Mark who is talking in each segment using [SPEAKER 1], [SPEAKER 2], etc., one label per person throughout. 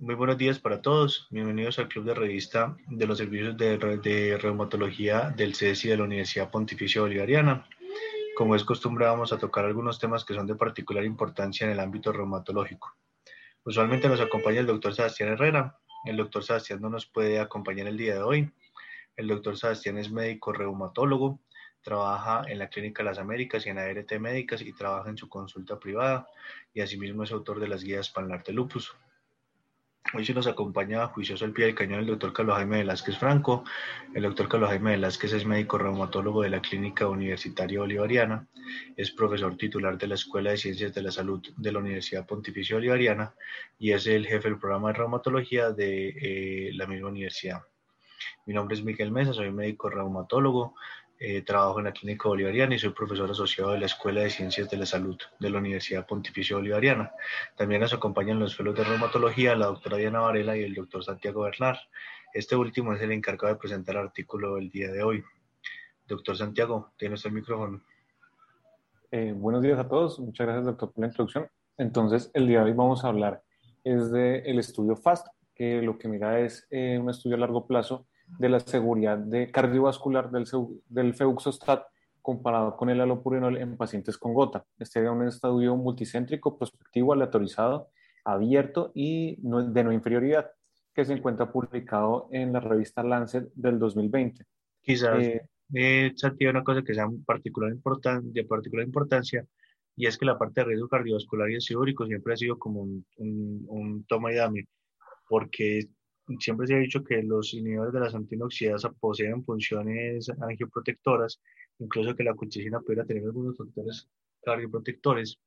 [SPEAKER 1] muy buenos días para todos. Bienvenidos al Club de Revista de los Servicios de, Reumatología del CESI de la Universidad Pontificia Bolivariana. Como es costumbre, vamos a tocar algunos temas que son de particular importancia en el ámbito reumatológico. Usualmente nos acompaña el doctor Sebastián Herrera. El doctor Sebastián no nos puede acompañar el día de hoy. El doctor Sebastián es médico reumatólogo, trabaja en la Clínica Las Américas y en ART Médicas y trabaja en su consulta privada y asimismo es autor de las guías Panlarte Lupus. Hoy se nos acompaña juicioso al pie del cañón el doctor Carlos Jaime Velázquez Franco. El doctor Carlos Jaime Velázquez es médico reumatólogo de la Clínica Universitaria Bolivariana, es profesor titular de la Escuela de Ciencias de la Salud de la Universidad Pontificia Bolivariana y es el jefe del programa de reumatología de eh, la misma universidad. Mi nombre es Miguel Mesa, soy médico reumatólogo, eh, trabajo en la Clínica Bolivariana y soy profesor asociado de la Escuela de Ciencias de la Salud de la Universidad Pontificia Bolivariana. También nos acompañan los fellows de reumatología, la doctora Diana Varela y el doctor Santiago Bernal. Este último es el encargado de presentar el artículo del día de hoy. Doctor Santiago, tiene usted el micrófono.
[SPEAKER 2] Eh, buenos días a todos. Muchas gracias, doctor, por la introducción. Entonces, el día de hoy vamos a hablar es del el estudio FAST, que lo que mira es eh, un estudio a largo plazo de la seguridad de cardiovascular del, del feuxostat comparado con el alopurinol en pacientes con gota. Este es un estudio multicéntrico, prospectivo, aleatorizado, abierto y de no inferioridad, que se encuentra publicado en la revista Lancet del 2020.
[SPEAKER 1] Quizás eh, eh una cosa que sea particular de particular importancia, y es que la parte de riesgo cardiovascular y ácido siempre ha sido como un, un, un toma y dame, porque siempre se ha dicho que los inhibidores de las antinoxidasas poseen funciones angioprotectoras, incluso que la colchicina pudiera tener algunos factores cardioprotectores,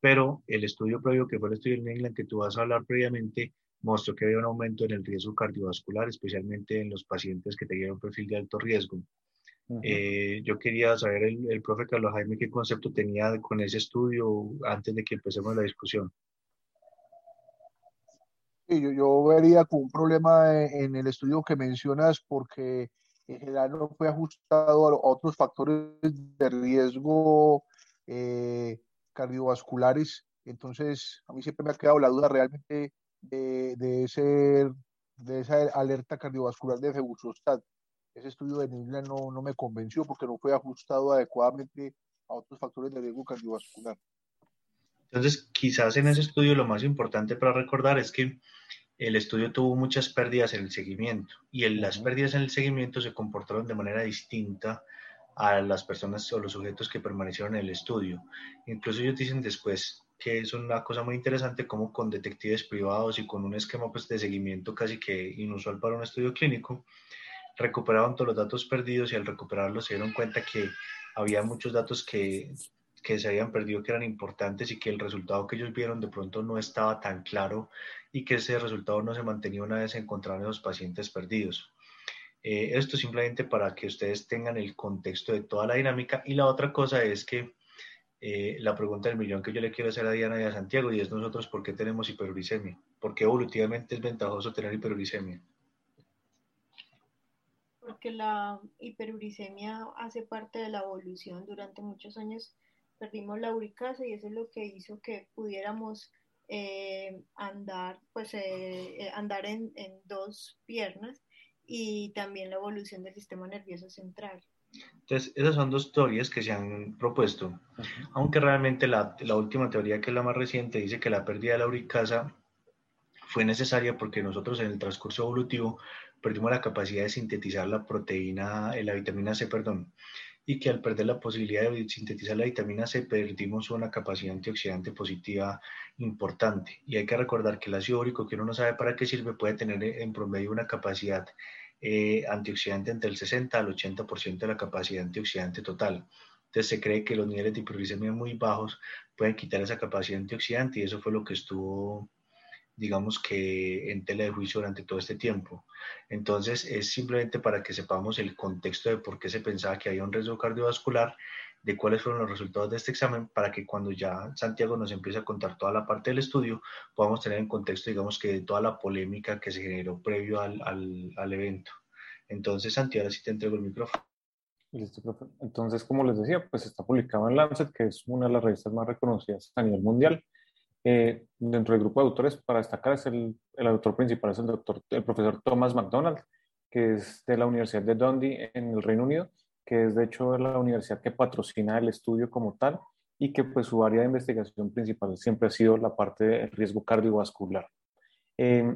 [SPEAKER 1] pero el estudio previo, que fue el estudio en England que tú vas a hablar previamente, mostró que había un aumento en el riesgo cardiovascular, especialmente en los pacientes que tenían un perfil de alto riesgo. Eh, yo quería saber el, el profe Carlos Jaime qué concepto tenía con ese estudio antes de que empecemos la discusión
[SPEAKER 3] yo, yo vería con un problema en el estudio que mencionas porque en general no fue ajustado a, otros factores de riesgo eh, cardiovasculares. Entonces, a mí siempre me ha quedado la duda realmente de, de, ese, de esa alerta cardiovascular de Febuxostat. Ese estudio de Nibla no, no me convenció porque no fue ajustado adecuadamente a otros factores de riesgo cardiovascular.
[SPEAKER 1] Entonces, quizás en ese estudio lo más importante para recordar es que el estudio tuvo muchas pérdidas en el seguimiento y en las pérdidas en el seguimiento se comportaron de manera distinta a las personas o los sujetos que permanecieron en el estudio. Incluso ellos dicen después que es una cosa muy interesante como con detectives privados y con un esquema pues, de seguimiento casi que inusual para un estudio clínico, recuperaron todos los datos perdidos y al recuperarlos se dieron cuenta que había muchos datos que que se habían perdido que eran importantes y que el resultado que ellos vieron de pronto no estaba tan claro y que ese resultado no se mantenía una vez encontraron esos pacientes perdidos. Eh, esto simplemente para que ustedes tengan el contexto de toda la dinámica y la otra cosa es que eh, la pregunta del millón que yo le quiero hacer a Diana y a Santiago y es nosotros por qué tenemos hiperuricemia, por qué evolutivamente es ventajoso tener hiperuricemia.
[SPEAKER 4] Porque la hiperuricemia hace parte de la evolución durante muchos años perdimos la uricasa y eso es lo que hizo que pudiéramos eh, andar, pues, eh, eh, andar en, dos piernas y también la evolución del sistema nervioso central.
[SPEAKER 1] Entonces, esas son dos teorías que se han propuesto, aunque realmente la, la, última teoría, que es la más reciente, dice que la pérdida de la uricasa fue necesaria porque nosotros en el transcurso evolutivo perdimos la capacidad de sintetizar la proteína, la vitamina C, perdón y que al perder la posibilidad de sintetizar la vitamina C perdimos una capacidad antioxidante positiva importante. Y hay que recordar que el ácido úrico, que uno no sabe para qué sirve, puede tener en promedio una capacidad eh, antioxidante entre el 60 al 80% de la capacidad antioxidante total. Entonces se cree que los niveles de hiperglicemia muy bajos pueden quitar esa capacidad antioxidante y eso fue lo que estuvo digamos que en tela de juicio durante todo este tiempo. Entonces, es simplemente para que sepamos el contexto de por qué se pensaba que había un riesgo cardiovascular, de cuáles fueron los resultados de este examen, para que cuando ya Santiago nos empiece a contar toda la parte del estudio, podamos tener en contexto, digamos que de toda la polémica que se generó previo al, al, al evento. Entonces, Santiago, si te entrego el micrófono.
[SPEAKER 2] Entonces, como les decía, pues está publicado en Lancet, que es una de las revistas más reconocidas a nivel mundial. Eh, dentro del grupo de autores, para destacar, es el, el, autor principal, es el, doctor, el profesor Thomas McDonald, que es de la Universidad de Dundee en el Reino Unido, que es de hecho la universidad que patrocina el estudio como tal y que pues su área de investigación principal siempre ha sido la parte del riesgo cardiovascular. Eh,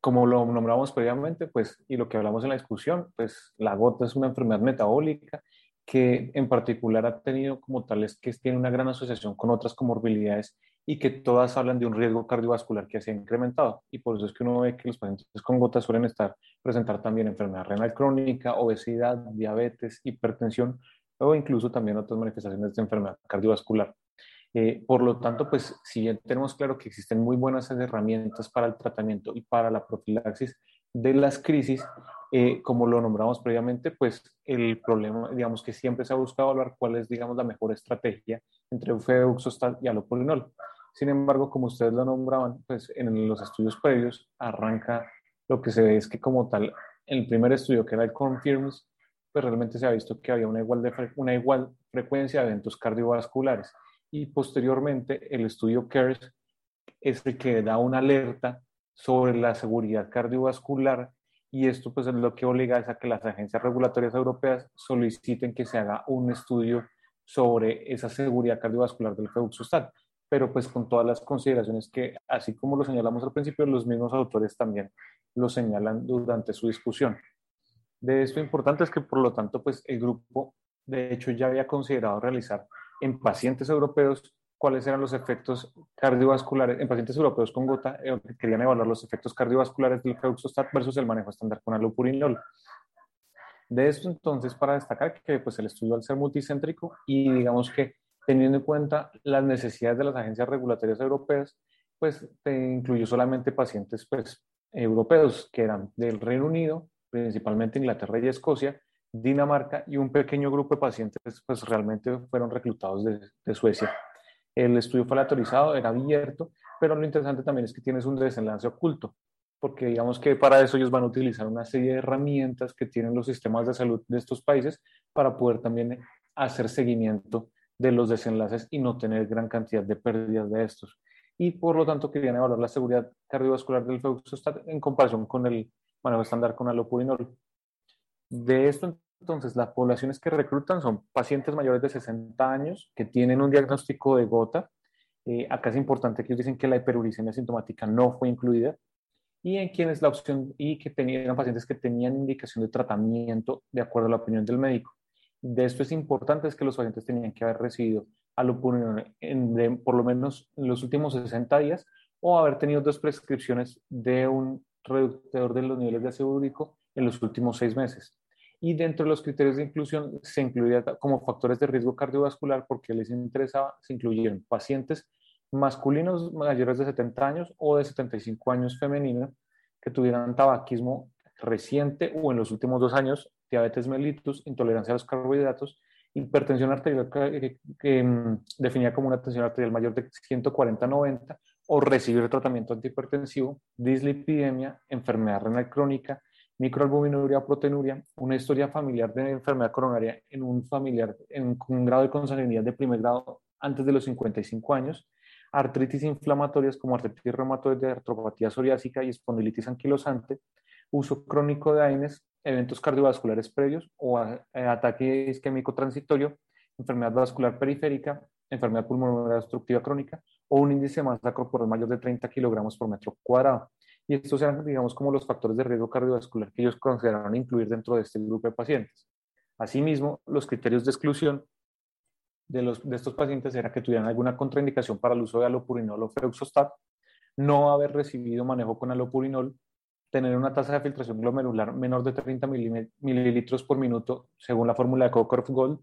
[SPEAKER 2] como lo nombramos previamente, pues, y lo que hablamos en la discusión, pues la gota es una enfermedad metabólica que en particular ha tenido como tal es que tiene una gran asociación con otras comorbilidades y que todas hablan de un riesgo cardiovascular que se ha incrementado. Y por eso es que uno ve que los pacientes con gota suelen estar, presentar también enfermedad renal crónica, obesidad, diabetes, hipertensión o incluso también otras manifestaciones de enfermedad cardiovascular. Eh, por lo tanto, pues si bien tenemos claro que existen muy buenas herramientas para el tratamiento y para la profilaxis de las crisis, eh, como lo nombramos previamente, pues el problema, digamos que siempre se ha buscado hablar cuál es, digamos, la mejor estrategia entre ufeoxostat y alopurinol. Sin embargo, como ustedes lo nombraban, pues en los estudios previos arranca lo que se ve es que como tal, el primer estudio que era el Confirms, pues realmente se ha visto que había una igual, una igual frecuencia de eventos cardiovasculares. Y posteriormente el estudio CARES es el que da una alerta sobre la seguridad cardiovascular y esto pues es lo que obliga a que las agencias regulatorias europeas soliciten que se haga un estudio sobre esa seguridad cardiovascular del feuxostat, pero pues con todas las consideraciones que, así como lo señalamos al principio, los mismos autores también lo señalan durante su discusión. De esto importante es que, por lo tanto, pues el grupo, de hecho, ya había considerado realizar en pacientes europeos cuáles eran los efectos cardiovasculares, en pacientes europeos con gota, eh, querían evaluar los efectos cardiovasculares del feuxostat versus el manejo estándar con alopurinol. De esto entonces, para destacar que pues, el estudio al ser multicéntrico y digamos que teniendo en cuenta las necesidades de las agencias regulatorias europeas, pues incluyó solamente pacientes pues, europeos que eran del Reino Unido, principalmente Inglaterra y Escocia, Dinamarca y un pequeño grupo de pacientes pues realmente fueron reclutados de, Suecia. El estudio fue aleatorizado, era abierto, pero lo interesante también es que tienes un desenlace oculto, porque digamos que para eso ellos van a utilizar una serie de herramientas que tienen los sistemas de salud de estos países para poder también hacer seguimiento de los desenlaces y no tener gran cantidad de pérdidas de estos. Y por lo tanto querían evaluar la seguridad cardiovascular del feuxostat en comparación con el manejo estándar con alopurinol. De esto, entonces, las poblaciones que reclutan son pacientes mayores de 60 años que tienen un diagnóstico de gota. Eh, acá es importante que ellos dicen que la hiperuricemia sintomática no fue incluida y en quienes la opción y que tenían pacientes que tenían indicación de tratamiento de acuerdo a la opinión del médico. De esto es importante es que los pacientes tenían que haber recibido alopurinol en, por lo menos en los últimos 60 días o haber tenido dos prescripciones de un reductor de los niveles de ácido úrico en los últimos seis meses. Y dentro de los criterios de inclusión se incluía como factores de riesgo cardiovascular porque les interesaba, se incluyeron pacientes masculinos mayores de 70 años o de 75 años femeninos que tuvieran tabaquismo reciente o en los últimos dos años, diabetes mellitus, intolerancia a los carbohidratos, hipertensión arterial mm, definía como una tensión arterial mayor de 140-90 o recibir tratamiento antihipertensivo, dislipidemia, enfermedad renal crónica, microalbuminuria proteinuria, una historia familiar de enfermedad coronaria en un familiar en un grado de consanguinidad de primer grado antes de los 55 años, artritis inflamatorias como artritis reumatoide, artropatía psoriásica y espondilitis anquilosante, uso crónico de AINES, eventos cardiovasculares previos o eh, ataque isquémico transitorio, enfermedad vascular periférica, enfermedad pulmonar obstructiva crónica o un índice de masa corporal mayor de 30 kilogramos por metro cuadrado. Y estos eran, digamos, como los factores de riesgo cardiovascular que ellos consideraron incluir dentro de este grupo de pacientes. Asimismo, los criterios de exclusión de, los, de estos pacientes era que tuvieran alguna contraindicación para el uso de alopurinol o feuxostat, no haber recibido manejo con alopurinol, tener una tasa de filtración glomerular menor de 30 mililitros por minuto según la fórmula de Cockcroft Gold,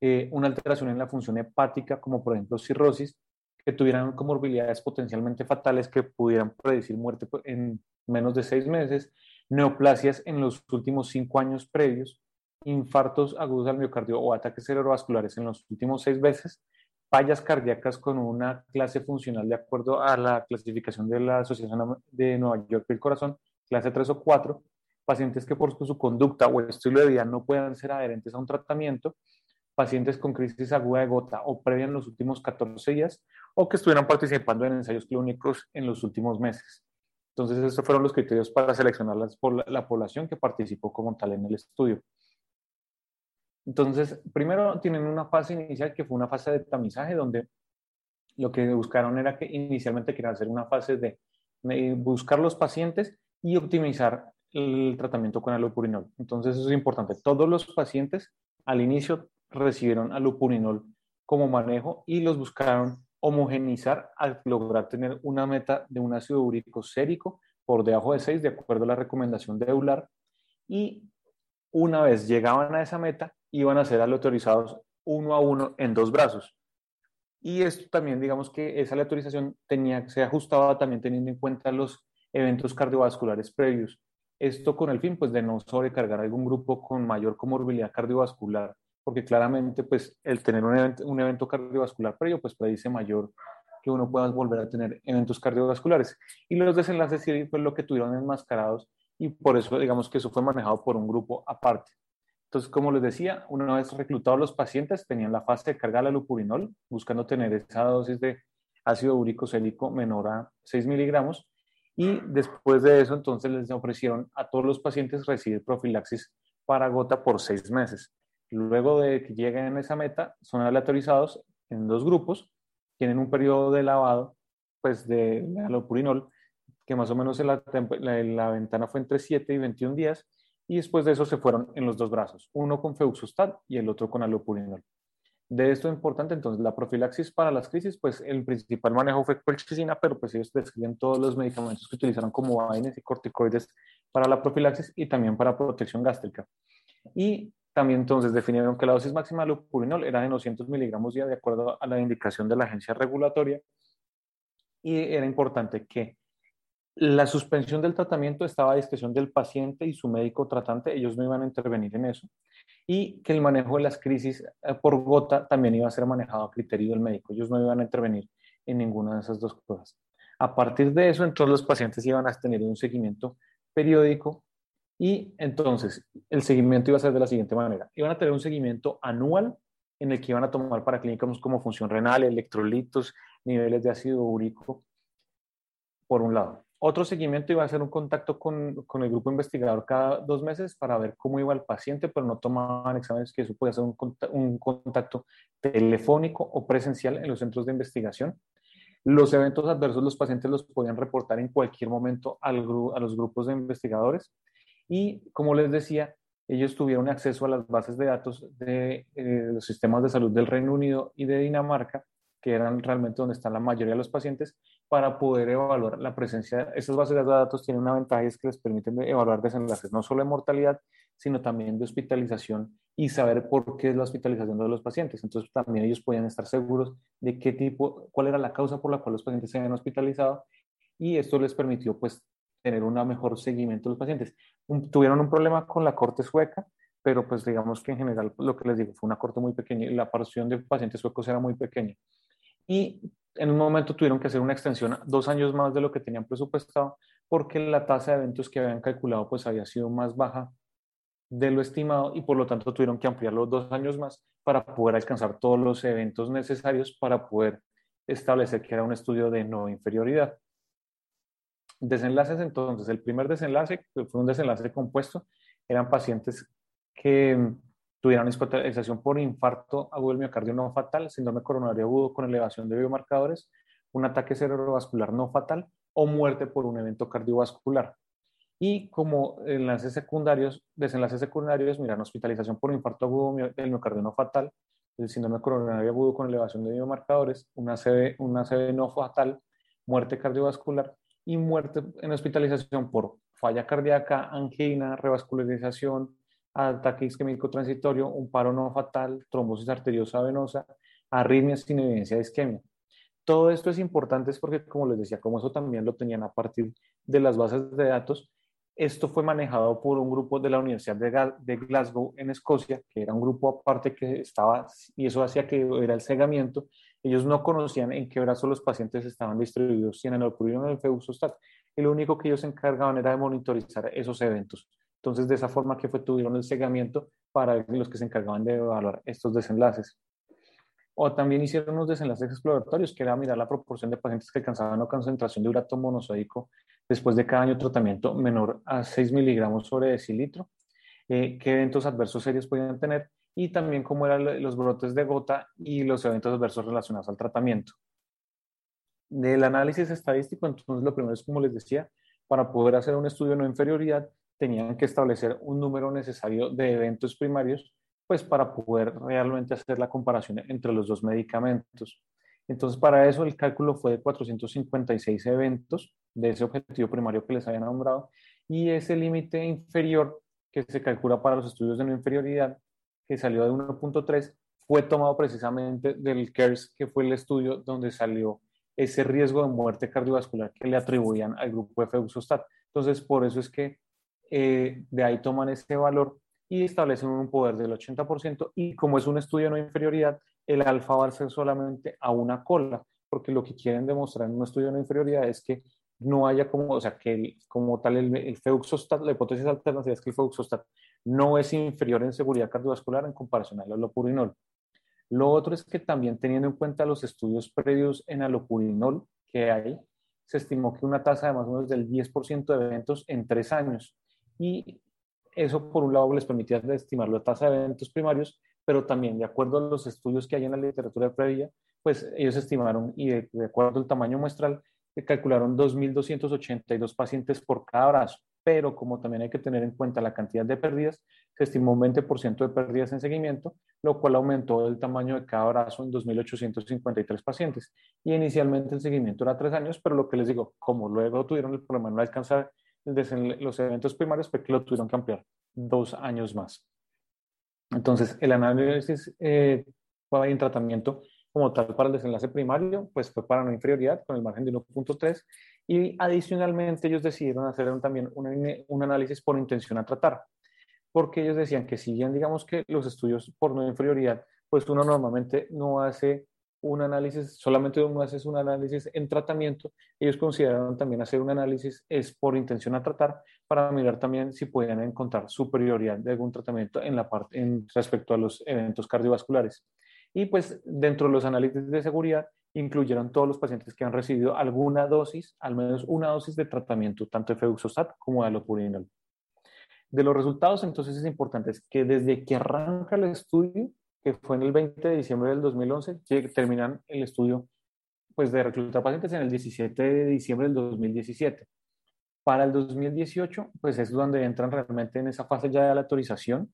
[SPEAKER 2] eh, una alteración en la función hepática como por ejemplo cirrosis, que tuvieran comorbilidades potencialmente fatales que pudieran predecir muerte en menos de seis meses, neoplasias en los últimos cinco años previos, infartos agudos al miocardio o ataques cerebrovasculares en los últimos seis meses, fallas cardíacas con una clase funcional de acuerdo a la clasificación de la Asociación de Nueva York del Corazón, clase 3 o 4, pacientes que por su conducta o estilo de vida no puedan ser adherentes a un tratamiento, pacientes con crisis aguda de gota o previa en los últimos 14 días, o que estuvieran participando en ensayos clínicos en los últimos meses. Entonces, estos fueron los criterios para seleccionar la población que participó como tal en el estudio. Entonces, primero tienen una fase inicial que fue una fase de tamizaje donde lo que buscaron era que inicialmente querían hacer una fase de buscar los pacientes y optimizar el tratamiento con alopurinol. Entonces, eso es importante. Todos los pacientes al inicio recibieron alopurinol como manejo y los buscaron homogenizar al lograr tener una meta de un ácido úrico sérico por debajo de 6 de acuerdo a la recomendación de EULAR y una vez llegaban a esa meta iban a ser aleatorizados uno a uno en dos brazos. Y esto también, digamos que esa aleatorización tenía, se ajustaba también teniendo en cuenta los eventos cardiovasculares previos. Esto con el fin pues, de no sobrecargar algún grupo con mayor comorbilidad cardiovascular porque claramente pues el tener un evento, un evento cardiovascular previo pues predice mayor que uno pueda volver a tener eventos cardiovasculares. Y los desenlaces sí fue lo que tuvieron enmascarados y por eso digamos que eso fue manejado por un grupo aparte. Entonces, como les decía, una vez reclutados los pacientes, tenían la fase de carga de lupurinol, buscando tener esa dosis de ácido úrico célico menor a 6 miligramos. Y después de eso, entonces les ofrecieron a todos los pacientes recibir profilaxis para gota por seis meses. Luego de que lleguen a esa meta, son aleatorizados en dos grupos, tienen un periodo de lavado pues de alopurinol, que más o menos la, la, ventana fue entre 7 y 21 días, y después de eso se fueron en los dos brazos, uno con feuxostat y el otro con alopurinol. De esto es importante, entonces, la profilaxis para las crisis, pues el principal manejo fue colchicina, pero pues ellos describen todos los medicamentos que utilizaron como vaines y corticoides para la profilaxis y también para protección gástrica. Y también entonces definieron que la dosis máxima de lupurinol era de 200 miligramos día de acuerdo a la indicación de la agencia regulatoria y era importante que la suspensión del tratamiento estaba a discreción del paciente y su médico tratante, ellos no iban a intervenir en eso, y que el manejo de las crisis eh, por gota también iba a ser manejado a criterio del médico, ellos no iban a intervenir en ninguna de esas dos cosas. A partir de eso, entonces los pacientes iban a tener un seguimiento periódico y entonces el seguimiento iba a ser de la siguiente manera. Iban a tener un seguimiento anual en el que iban a tomar para clínicas como función renal, electrolitos, niveles de ácido úrico, por un lado. Otro seguimiento iba a ser un contacto con, con, el grupo investigador cada dos meses para ver cómo iba el paciente, pero no tomaban exámenes, que eso podía ser un, un contacto telefónico o presencial en los centros de investigación. Los eventos adversos los pacientes los podían reportar en cualquier momento al, a los grupos de investigadores y como les decía, ellos tuvieron acceso a las bases de datos de eh, los sistemas de salud del Reino Unido y de Dinamarca, que eran realmente donde están la mayoría de los pacientes, para poder evaluar la presencia. Esas bases de datos tienen una ventaja es que les permiten evaluar desenlaces no solo de mortalidad, sino también de hospitalización y saber por qué es la hospitalización de los pacientes. Entonces también ellos podían estar seguros de qué tipo, cuál era la causa por la cual los pacientes se habían hospitalizado y esto les permitió pues tener un mejor seguimiento de los pacientes. tuvieron un problema con la corte sueca, pero pues digamos que en general lo que les digo fue una corte muy pequeña y la porción de pacientes suecos era muy pequeña. Y en un momento tuvieron que hacer una extensión dos años más de lo que tenían presupuestado porque la tasa de eventos que habían calculado pues había sido más baja de lo estimado y por lo tanto tuvieron que ampliarlo dos años más para poder alcanzar todos los eventos necesarios para poder establecer que era un estudio de no inferioridad. Desenlaces entonces, el primer desenlace fue un desenlace compuesto, eran pacientes que tuvieron hospitalización por infarto agudo del miocardio no fatal, síndrome coronario agudo con elevación de biomarcadores, un ataque cerebrovascular no fatal o muerte por un evento cardiovascular. Y como enlaces secundarios, desenlaces secundarios, miran hospitalización por infarto agudo del miocardio no fatal, el síndrome coronario agudo con elevación de biomarcadores, una CV, una CV no fatal, muerte cardiovascular y muerte en hospitalización por falla cardíaca, angina, revascularización, ataque isquémico transitorio, un paro no fatal, trombosis arteriosa venosa, arritmias sin evidencia de isquemia. Todo esto es importante porque, como les decía, como eso también lo tenían a partir de las bases de datos, esto fue manejado por un grupo de la Universidad de, Glasgow en Escocia, que era un grupo aparte que estaba, y eso hacía que era el cegamiento. Ellos no conocían en qué brazo los pacientes estaban distribuidos, si en el ocurrido en el Feusostat, y lo único que ellos se encargaban era de monitorizar esos eventos. Entonces, de esa forma que fue, tuvieron el cegamiento para los que se encargaban de evaluar estos desenlaces. O también hicieron unos desenlaces exploratorios, que era mirar la proporción de pacientes que alcanzaban una concentración de urato monosódico después de cada año tratamiento menor a 6 miligramos sobre decilitro, eh, qué eventos adversos serios podían tener y también cómo eran los brotes de gota y los eventos adversos relacionados al tratamiento. Del análisis estadístico, entonces lo primero es, como les decía, para poder hacer un estudio de no inferioridad, tenían que establecer un número necesario de eventos primarios, pues para poder realmente hacer la comparación entre los dos medicamentos. Entonces, para eso el cálculo fue de 456 eventos de ese objetivo primario que les había nombrado y ese límite inferior que se calcula para los estudios de no inferioridad, que salió de 1.3, fue tomado precisamente del CARES, que fue el estudio donde salió ese riesgo de muerte cardiovascular que le atribuían al grupo de Feuxostat. Entonces, por eso es que eh, de ahí toman ese valor y establecen un poder del 80% y como es un estudio de no inferioridad, el alfa va a ser solamente a una cola, porque lo que quieren demostrar en un estudio de no inferioridad es que no haya como, o sea, que como tal el, el feuxostat, la hipótesis alternativa es que el feuxostat no es inferior en seguridad cardiovascular en comparación al alopurinol. Lo otro es que también teniendo en cuenta los estudios previos en alopurinol que hay, se estimó que una tasa de más o menos del 10% de eventos en tres años. Y eso, por un lado, les permitía estimar la tasa de eventos primarios, pero también, de acuerdo a los estudios que hay en la literatura previa, pues ellos estimaron, y de, acuerdo al tamaño muestral, calcularon 2.282 pacientes por cada brazo, pero como también hay que tener en cuenta la cantidad de pérdidas, se estimó un 20% de pérdidas en seguimiento, lo cual aumentó el tamaño de cada brazo en 2.853 pacientes. Y inicialmente el seguimiento era tres años, pero lo que les digo, como luego tuvieron el problema de no alcanzar los eventos primarios, fue que lo tuvieron que ampliar dos años más. Entonces, el análisis eh, en tratamiento como tal para el desenlace primario, pues fue para no inferioridad con el margen de 1.3 y adicionalmente ellos decidieron hacer también un, un, análisis por intención a tratar, porque ellos decían que si bien digamos que los estudios por no inferioridad, pues uno normalmente no hace un análisis, solamente uno hace un análisis en tratamiento, ellos consideraron también hacer un análisis es por intención a tratar para mirar también si podían encontrar superioridad de algún tratamiento en la parte en respecto a los eventos cardiovasculares. Y pues dentro de los análisis de seguridad incluyeron todos los pacientes que han recibido alguna dosis, al menos una dosis de tratamiento, tanto de feuxostat como de alopurinol. De los resultados, entonces es importante que desde que arranca el estudio, que fue en el 20 de diciembre del 2011, terminan el estudio pues, de reclutar pacientes en el 17 de diciembre del 2017. Para el 2018, pues es donde entran realmente en esa fase ya de la autorización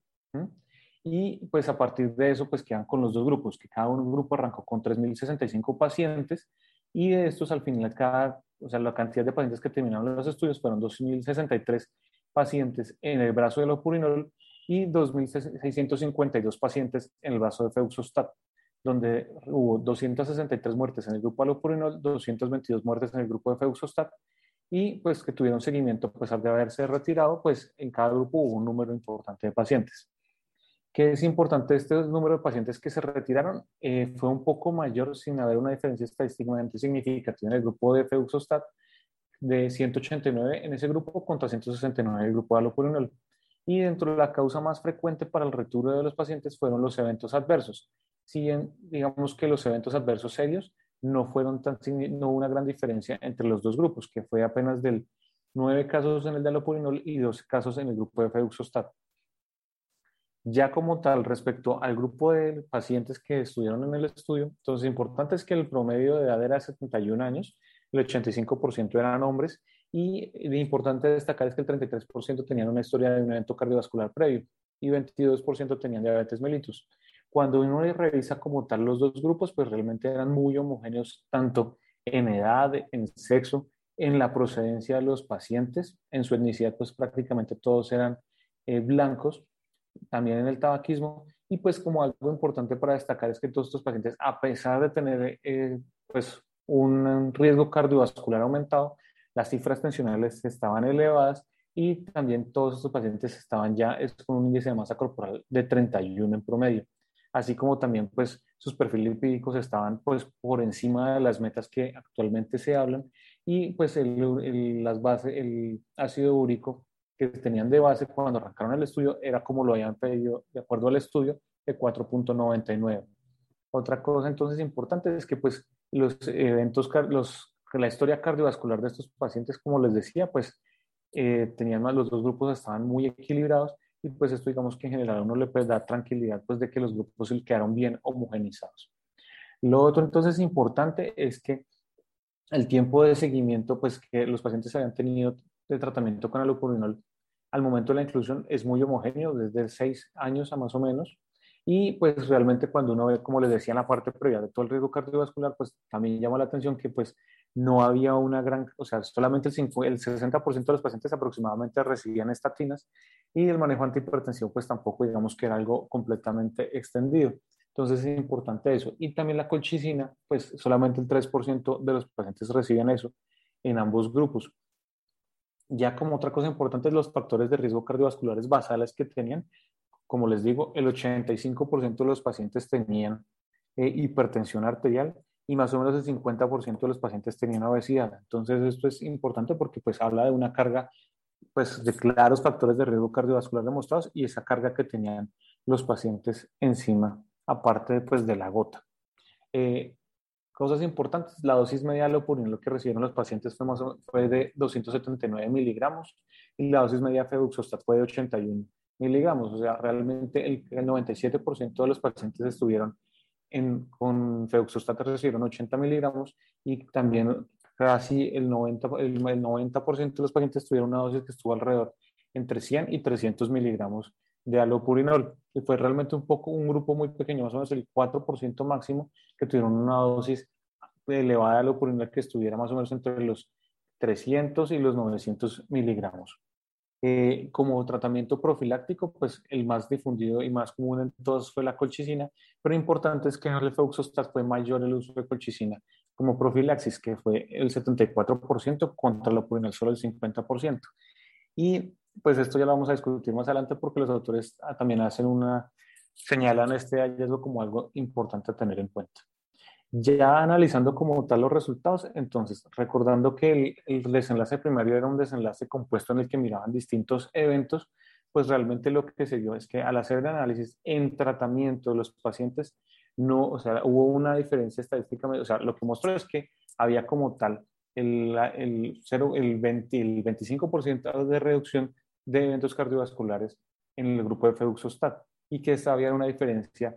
[SPEAKER 2] y pues a partir de eso pues quedan con los dos grupos, que cada un grupo arrancó con 3.065 pacientes y de estos al final cada, o sea, la cantidad de pacientes que terminaron los estudios fueron 2.063 pacientes en el brazo de lopurinol y 2.652 pacientes en el brazo de feuxostat, donde hubo 263 muertes en el grupo de lopurinol, 222 muertes en el grupo de feuxostat y pues que tuvieron seguimiento pues al de haberse retirado, pues en cada grupo hubo un número importante de pacientes. ¿Qué es importante? Este número de pacientes que se retiraron eh, fue un poco mayor sin haber una diferencia estadísticamente significativa en el grupo de Feuxostat de 189 en ese grupo contra 169 en el grupo de alopurinol. Y dentro de la causa más frecuente para el retiro de los pacientes fueron los eventos adversos. Si bien digamos que los eventos adversos serios no fueron tan, no hubo una gran diferencia entre los dos grupos, que fue apenas del 9 casos en el de alopurinol y 12 casos en el grupo de Feuxostat. Ya como tal, respecto al grupo de pacientes que estuvieron en el estudio, entonces importante es que el promedio de edad era 71 años, el 85% eran hombres y lo importante destacar es que el 33% tenían una historia de un evento cardiovascular previo y 22% tenían diabetes mellitus. Cuando uno revisa como tal los dos grupos, pues realmente eran muy homogéneos tanto en edad, en sexo, en la procedencia de los pacientes, en su etnicidad pues prácticamente todos eran eh, blancos también en el tabaquismo. Y pues como algo importante para destacar es que todos estos pacientes, a pesar de tener eh, pues un riesgo cardiovascular aumentado, las cifras tensionales estaban elevadas y también todos estos pacientes estaban ya con un índice de masa corporal de 31 en promedio, así como también pues sus perfiles lipídicos estaban pues por encima de las metas que actualmente se hablan y pues el, las bases, el ácido úrico que tenían de base cuando arrancaron el estudio era como lo habían pedido de acuerdo al estudio de 4.99. Otra cosa entonces importante es que pues los eventos, los, la historia cardiovascular de estos pacientes, como les decía, pues eh, tenían más, los dos grupos estaban muy equilibrados y pues esto digamos que en general uno le puede dar tranquilidad pues de que los grupos quedaron bien homogenizados. Lo otro entonces importante es que el tiempo de seguimiento pues que los pacientes habían tenido de tratamiento con alopurinol al momento de la inclusión es muy homogéneo, desde 6 años a más o menos, y pues realmente cuando uno ve, como les decía en la parte previa de todo el riesgo cardiovascular, pues también llama la atención que pues no había una gran, o sea, solamente el, 5, el 60% de los pacientes aproximadamente recibían estatinas y el manejo antihipertensivo pues tampoco digamos que era algo completamente extendido. Entonces es importante eso. Y también la colchicina, pues solamente el 3% de los pacientes reciben eso en ambos grupos. Ya como otra cosa importante, los factores de riesgo cardiovasculares basales que tenían, como les digo, el 85% de los pacientes tenían eh, hipertensión arterial y más o menos el 50% de los pacientes tenían obesidad. Entonces, esto es importante porque pues habla de una carga pues de claros factores de riesgo cardiovascular demostrados y esa carga que tenían los pacientes encima, aparte pues de la gota. Eh, cosas importantes, la dosis media de lo que recibieron los pacientes fue, fue de 279 miligramos y la dosis media de febuxostat fue de 81 miligramos, o sea, realmente el, 97% de los pacientes estuvieron en, con feuxostat recibieron 80 miligramos y también casi el 90%, el, 90 de los pacientes tuvieron una dosis que estuvo alrededor entre 100 y 300 miligramos de alopurinol. Y fue realmente un poco un grupo muy pequeño, más o menos el 4% máximo, que tuvieron una dosis elevada de alopurinol que estuviera más o menos entre los 300 y los 900 miligramos. Eh, como tratamiento profiláctico, pues el más difundido y más común en todos fue la colchicina, pero importante es que en el feuxostat fue mayor el uso de colchicina como profilaxis, que fue el 74% contra la purinol solo el 50%. Y pues esto ya lo vamos a discutir más adelante porque los autores ah, también hacen una, señalan este hallazgo como algo importante a tener en cuenta. Ya analizando como tal los resultados, entonces, recordando que el, desenlace primario era un desenlace compuesto en el que miraban distintos eventos, pues realmente lo que se dio es que al hacer el análisis en tratamiento de los pacientes, no, o sea, hubo una diferencia estadística, o sea, lo que mostró es que había como tal el, el, 0, el, 20, el 25% de reducción de eventos cardiovasculares en el grupo de Feuxostat y que esta había una diferencia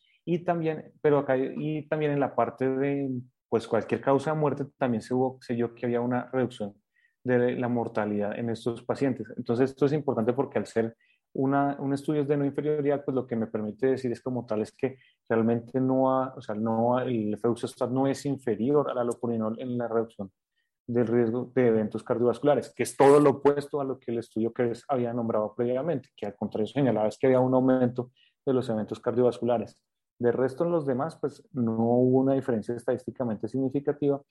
[SPEAKER 2] Y también, pero acá, y también en la parte de pues cualquier causa de muerte, también se, hubo, se que había una reducción de la mortalidad en estos pacientes. Entonces, esto es importante porque al ser una, un estudio de no inferioridad, pues lo que me permite decir es como tal es que realmente no, ha, o sea, no el feuxostat no es inferior al alopurinol en la reducción del riesgo de eventos cardiovasculares, que es todo lo opuesto a lo que el estudio que había nombrado previamente, que al contrario señalaba es que había un aumento de los eventos cardiovasculares. De resto, en los demás, pues no hubo una diferencia estadísticamente significativa.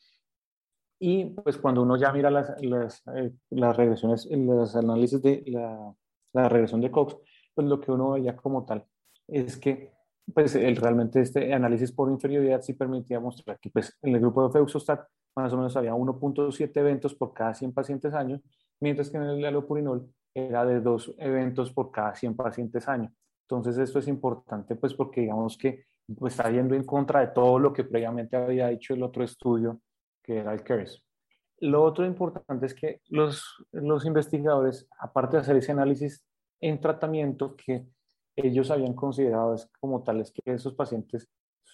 [SPEAKER 2] Y pues cuando uno ya mira las, las, eh, las regresiones, los análisis de la, la, regresión de Cox, pues lo que uno veía como tal es que pues el, realmente este análisis por inferioridad sí permitía mostrar que pues, en el grupo de Feuxostat más o menos había 1.7 eventos por cada 100 pacientes año, mientras que en el alopurinol era de 2 eventos por cada 100 pacientes año. Entonces esto es importante pues porque digamos que pues, está yendo en contra de todo lo que previamente había dicho el otro estudio que era el CARES. Lo otro importante es que los, los investigadores, aparte de hacer ese análisis en tratamiento, que ellos habían considerado como tales que esos pacientes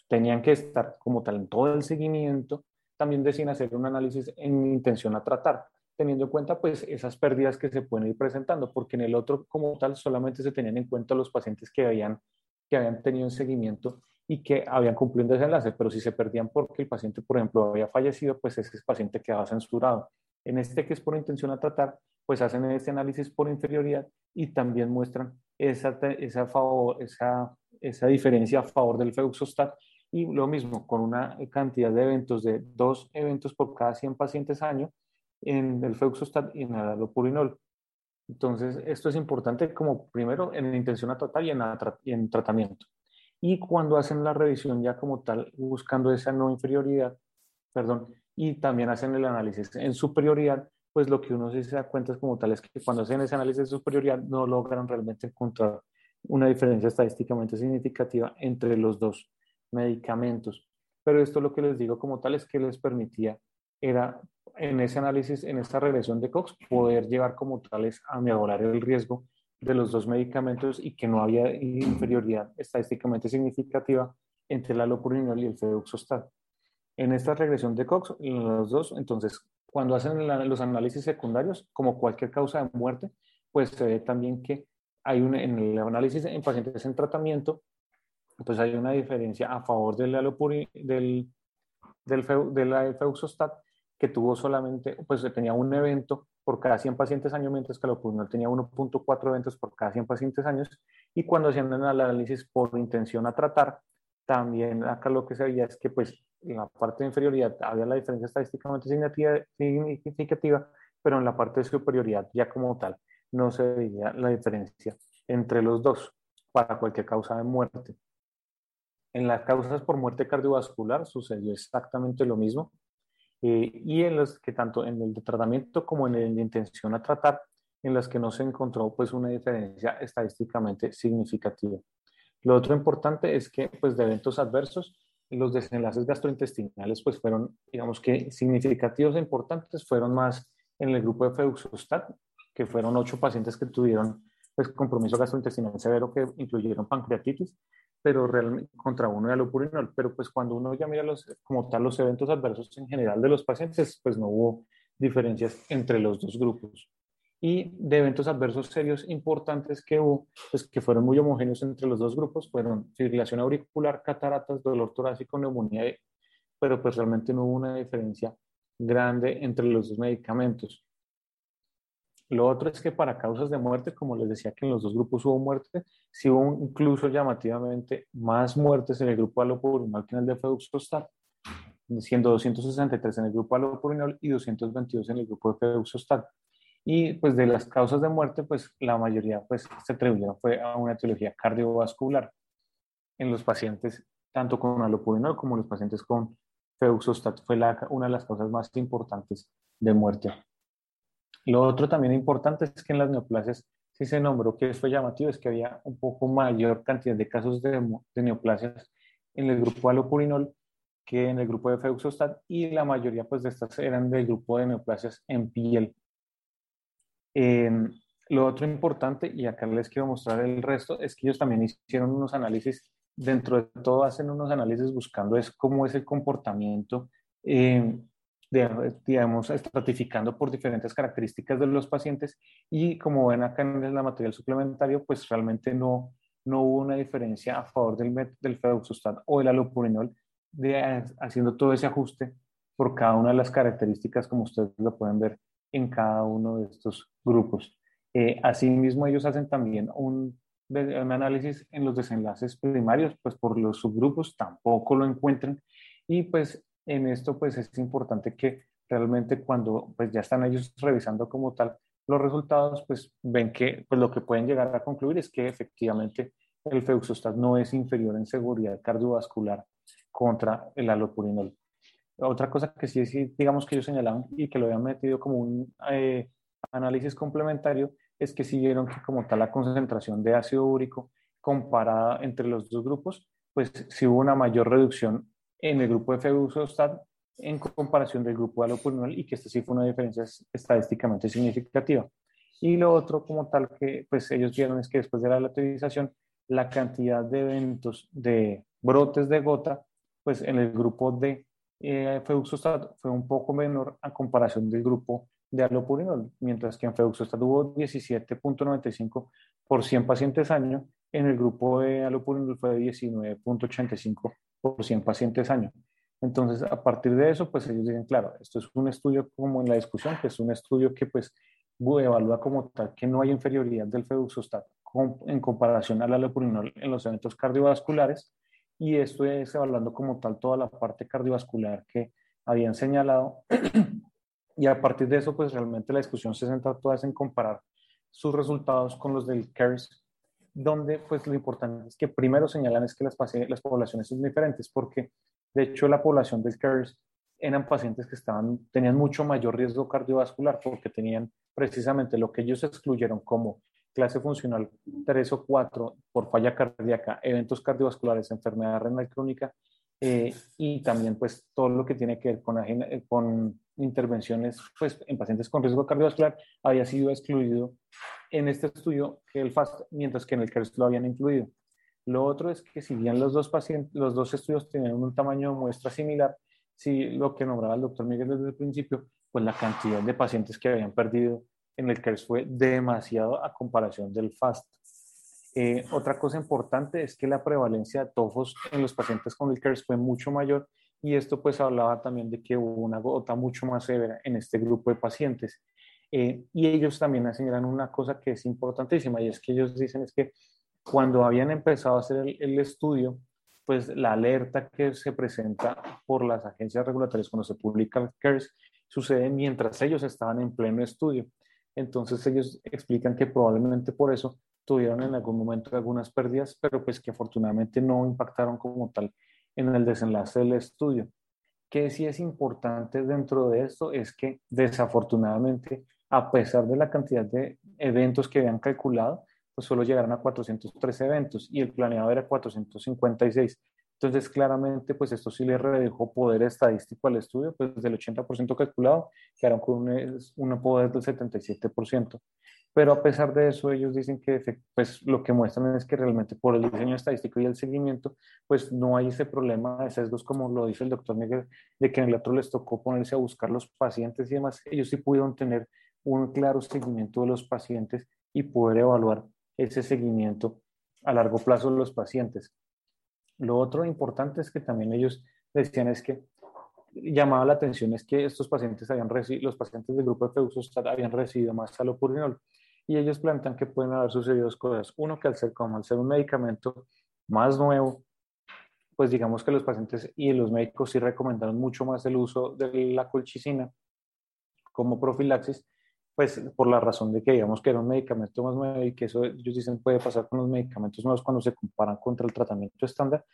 [SPEAKER 2] tenían que estar como tal en todo el seguimiento, también decían hacer un análisis en intención a tratar, teniendo en cuenta pues esas pérdidas que se pueden ir presentando, porque en el otro como tal solamente se tenían en cuenta los pacientes que habían, que habían tenido un seguimiento y que habían cumplido ese enlace, pero si se perdían porque el paciente, por ejemplo, había fallecido, pues ese paciente quedaba censurado. En este que es por intención a tratar, pues hacen este análisis por inferioridad y también muestran esa, esa, favor, esa, esa diferencia a favor del feuxostat y lo mismo con una cantidad de eventos de dos eventos por cada 100 pacientes año en el feuxostat y en el alopurinol. Entonces, esto es importante como primero en intención a tratar y en, y en tratamiento. Y cuando hacen la revisión ya como tal, buscando esa no inferioridad, perdón, y también hacen el análisis en superioridad, pues lo que uno sí se da cuenta es como tal es que cuando hacen ese análisis de superioridad no logran realmente encontrar una diferencia estadísticamente significativa entre los dos medicamentos. Pero esto lo que les digo como tal es que les permitía, era en ese análisis, en esta regresión de Cox, poder llevar como tales a mejorar el riesgo de los dos medicamentos y que no había inferioridad estadísticamente significativa entre el alopurinol y el feduxostat. En esta regresión de Cox, los dos, entonces, cuando hacen los análisis secundarios, como cualquier causa de muerte, pues se ve también que hay un, en el análisis en pacientes en tratamiento, pues hay una diferencia a favor del alopurinol, del, del, del feuxostat, que tuvo solamente, pues tenía un evento por cada 100 pacientes año, mientras que el alopurinol tenía 1.4 eventos por cada 100 pacientes años. Y cuando hacían el análisis por intención a tratar, también acá lo que se veía es que pues en la parte de inferioridad había la diferencia estadísticamente significativa, pero en la parte de superioridad ya como tal no se veía la diferencia entre los dos para cualquier causa de muerte. En las causas por muerte cardiovascular sucedió exactamente lo mismo. Eh, y en los que tanto en el de tratamiento como en el de intención a tratar, en las que no se encontró pues una diferencia estadísticamente significativa. Lo otro importante es que pues de eventos adversos, los desenlaces gastrointestinales pues fueron, digamos que significativos e importantes, fueron más en el grupo de Feuxostat, que fueron ocho pacientes que tuvieron pues compromiso gastrointestinal severo que incluyeron pancreatitis, pero realmente contra uno de alopurinol. Pero pues cuando uno ya mira los, como tal los eventos adversos en general de los pacientes, pues no hubo diferencias entre los dos grupos. Y de eventos adversos serios importantes que hubo, pues que fueron muy homogéneos entre los dos grupos, fueron fibrilación auricular, cataratas, dolor torácico, neumonía, pero pues realmente no hubo una diferencia grande entre los dos medicamentos. Lo otro es que para causas de muerte, como les decía que en los dos grupos hubo muerte, sí hubo incluso llamativamente más muertes en el grupo alopurinol que en el de feduxostat, siendo 263 en el grupo alopurinol y 222 en el grupo de feduxostat. Y pues de las causas de muerte, pues la mayoría pues se atribuyeron fue a una etiología cardiovascular en los pacientes tanto con alopurinol como los pacientes con feduxostat fue la, una de las causas más importantes de muerte. Lo otro también importante es que en las neoplasias sí se nombró que fue llamativo, es que había un poco mayor cantidad de casos de, neoplasias en el grupo alopurinol que en el grupo de feuxostat y la mayoría pues de estas eran del grupo de neoplasias en piel. Em, lo otro importante, y acá les quiero mostrar el resto, es que ellos también hicieron unos análisis, dentro de todo hacen unos análisis buscando es cómo es el comportamiento eh, digamos, estratificando por diferentes características de los pacientes y como ven acá en la material suplementario, pues realmente no, no hubo una diferencia a favor del, del feduxostat o el alopurinol de, haciendo todo ese ajuste por cada una de las características como ustedes lo pueden ver en cada uno de estos grupos. Eh, asimismo, ellos hacen también un, un análisis en los desenlaces primarios, pues por los subgrupos tampoco lo encuentran y pues en esto pues es importante que realmente cuando pues ya están ellos revisando como tal los resultados, pues ven que pues lo que pueden llegar a concluir es que efectivamente el feuxostat no es inferior en seguridad cardiovascular contra el alopurinol. Otra cosa que sí, digamos que ellos señalaban y que lo habían metido como un eh, análisis complementario es que sí vieron que como tal la concentración de ácido úrico comparada entre los dos grupos, pues sí hubo una mayor reducción en el grupo de feuxostat en comparación del grupo de alopurinol y que esta sí fue una diferencia estadísticamente significativa. Y lo otro como tal que pues ellos vieron es que después de la lateralización la cantidad de eventos de brotes de gota pues en el grupo de eh, feuxostat fue un poco menor a comparación del grupo de alopurinol, mientras que en feuxostat hubo 17.95 por 100 pacientes año, en el grupo de alopurinol fue 19.85 por 100 pacientes año. Entonces, a partir de eso, pues ellos dicen, claro, esto es un estudio como en la discusión, que es un estudio que pues evalúa como tal que no hay inferioridad del feuxostat en comparación al alopurinol en los eventos cardiovasculares, y esto es evaluando como tal toda la parte cardiovascular que habían señalado. y a partir de eso, pues realmente la discusión se centra toda en comparar sus resultados con los del CARES, donde pues lo importante es que primero señalan es que las, las poblaciones son diferentes, porque de hecho la población del CARES eran pacientes que estaban, tenían mucho mayor riesgo cardiovascular porque tenían precisamente lo que ellos excluyeron como clase funcional 3 o 4 por falla cardíaca, eventos cardiovasculares, enfermedad renal crónica eh, y también pues todo lo que tiene que ver con, con intervenciones pues, en pacientes con riesgo cardiovascular había sido excluido en este estudio el FAST, mientras que en el CARES lo habían incluido. Lo otro es que si bien los dos, pacientes, los dos estudios tienen un tamaño de muestra similar, si lo que nombraba el doctor Miguel desde el principio, pues la cantidad de pacientes que habían perdido en el CARES fue demasiado a comparación del FAST. Eh, otra cosa importante es que la prevalencia de tofos en los pacientes con el CARES fue mucho mayor y esto pues hablaba también de que hubo una gota mucho más severa en este grupo de pacientes. Eh, y ellos también señalan una cosa que es importantísima y es que ellos dicen es que cuando habían empezado a hacer el, el estudio, pues la alerta que se presenta por las agencias regulatorias cuando se publica el CARES sucede mientras ellos estaban en pleno estudio. Entonces ellos explican que probablemente por eso tuvieron en algún momento algunas pérdidas, pero pues que afortunadamente no impactaron como tal en el desenlace del estudio. Que sí es importante dentro de esto es que desafortunadamente, a pesar de la cantidad de eventos que habían calculado, pues solo llegaron a 403 eventos y el planeado era 456. Entonces, claramente, pues esto sí le redujo poder estadístico al estudio, pues del 80% calculado, quedaron con un, un, poder del 77%. Pero a pesar de eso, ellos dicen que pues, lo que muestran es que realmente por el diseño estadístico y el seguimiento, pues no hay ese problema de sesgos como lo dice el doctor Miguel, de que en el otro les tocó ponerse a buscar los pacientes y demás. Ellos sí pudieron tener un claro seguimiento de los pacientes y poder evaluar ese seguimiento a largo plazo de los pacientes. Lo otro importante es que también ellos decían es que llamaba la atención es que estos pacientes habían recibido, los pacientes del grupo de Feusostat habían recibido más salopurinol y ellos plantean que pueden haber sucedido dos cosas. Uno, que al ser como al ser un medicamento más nuevo, pues digamos que los pacientes y los médicos sí recomendaron mucho más el uso de la colchicina como profilaxis pues por la razón de que digamos que era un medicamento más nuevo y que eso ellos dicen puede pasar con los medicamentos nuevos cuando se comparan contra el tratamiento estándar,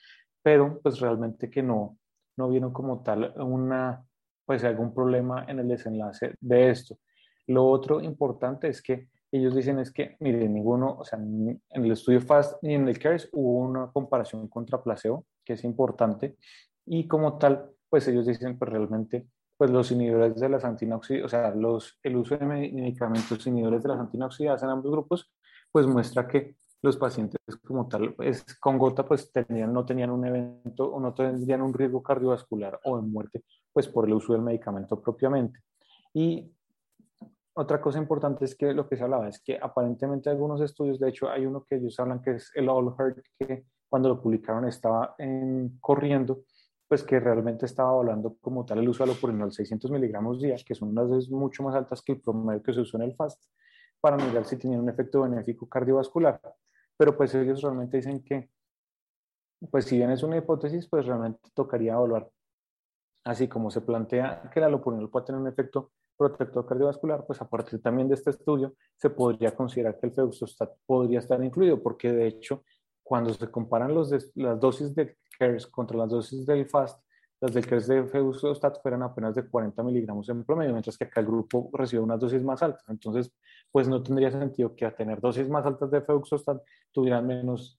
[SPEAKER 2] pero pues realmente que no, no vieron como tal una, pues algún problema en el desenlace de esto. Lo otro importante es que ellos dicen es que, miren, ninguno, o sea, en el estudio FAST ni en el CARES hubo una comparación contra placebo, que es importante, y como tal, pues ellos dicen, pues realmente pues los inhibidores de las antinoxidadas, o sea, los, el uso de medicamentos inhibidores de las antinoxidadas en ambos grupos, pues muestra que los pacientes como tal, pues, con gota, pues tenían, no tenían un evento o no tenían un riesgo cardiovascular o de muerte, pues por el uso del medicamento propiamente. Y otra cosa importante es que lo que se hablaba es que aparentemente algunos estudios, de hecho hay uno que ellos hablan que es el All Heart, que cuando lo publicaron estaba en, corriendo, pues que realmente estaba hablando como tal el uso de alopurinol 600 miligramos día, que son unas veces mucho más altas que el promedio que se usó en el FAST, para mirar si tenían un efecto benéfico cardiovascular. Pero pues ellos realmente dicen que, pues si bien es una hipótesis, pues realmente tocaría evaluar, así como se plantea que el alopurinol puede tener un efecto protector cardiovascular, pues a partir también de este estudio se podría considerar que el feuxostat podría estar incluido, porque de hecho cuando se comparan los las dosis de KERS contra las dosis del FAST, las del KERS de Feusostat fueran apenas de 40 miligramos en promedio, mientras que acá el grupo recibe unas dosis más altas. Entonces, pues no tendría sentido que a tener dosis más altas de Feusostat tuvieran menos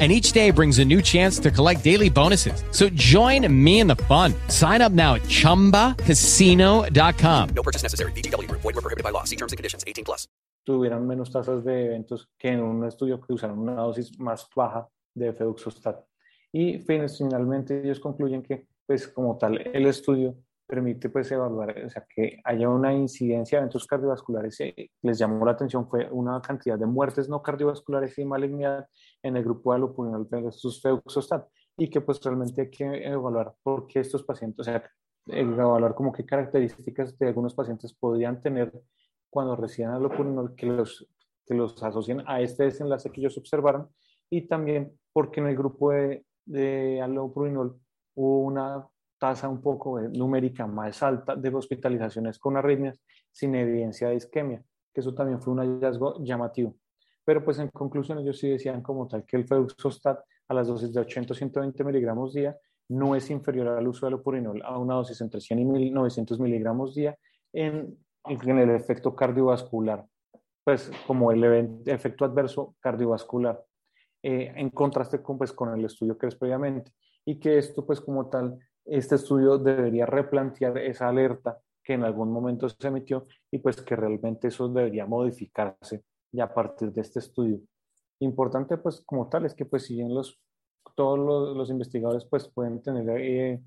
[SPEAKER 5] and each day brings a new chance to collect daily bonuses. So join me in the fun. Sign up now at ChumbaCasino.com.
[SPEAKER 6] No purchase necessary. BGW. Void were prohibited by law. See terms and conditions. 18 plus.
[SPEAKER 2] Tuvieran menos tasas de eventos que en un estudio que usaron una dosis más baja de feduxostat. Y finalmente ellos concluyen que, pues como tal, el estudio permite pues evaluar, o sea, que haya una incidencia de eventos cardiovasculares. Eh, les llamó la atención fue una cantidad de muertes no cardiovasculares y malignidad en el grupo de alopurinol versus feuxostat y que pues realmente hay que evaluar por qué estos pacientes, o sea, evaluar como qué características de algunos pacientes podrían tener cuando reciben alopurinol que los, que los asocien a este desenlace que ellos observaron y también porque en el grupo de, de alopurinol hubo una tasa un poco numérica más alta de hospitalizaciones con arritmias sin evidencia de isquemia, que eso también fue un hallazgo llamativo. Pero pues en conclusión ellos sí decían como tal que el feuxostat a las dosis de 80 120 miligramos día no es inferior al uso del opurinol a una dosis entre 100 y 900 miligramos día en, en el efecto cardiovascular, pues como el efecto adverso cardiovascular, eh, en contraste con, pues, con el estudio que es previamente. Y que esto pues como tal este estudio debería replantear esa alerta que en algún momento se emitió y pues que realmente eso debería modificarse ya a partir de este estudio. Importante pues como tal es que pues si bien los, todos los, investigadores pues pueden tener, eh,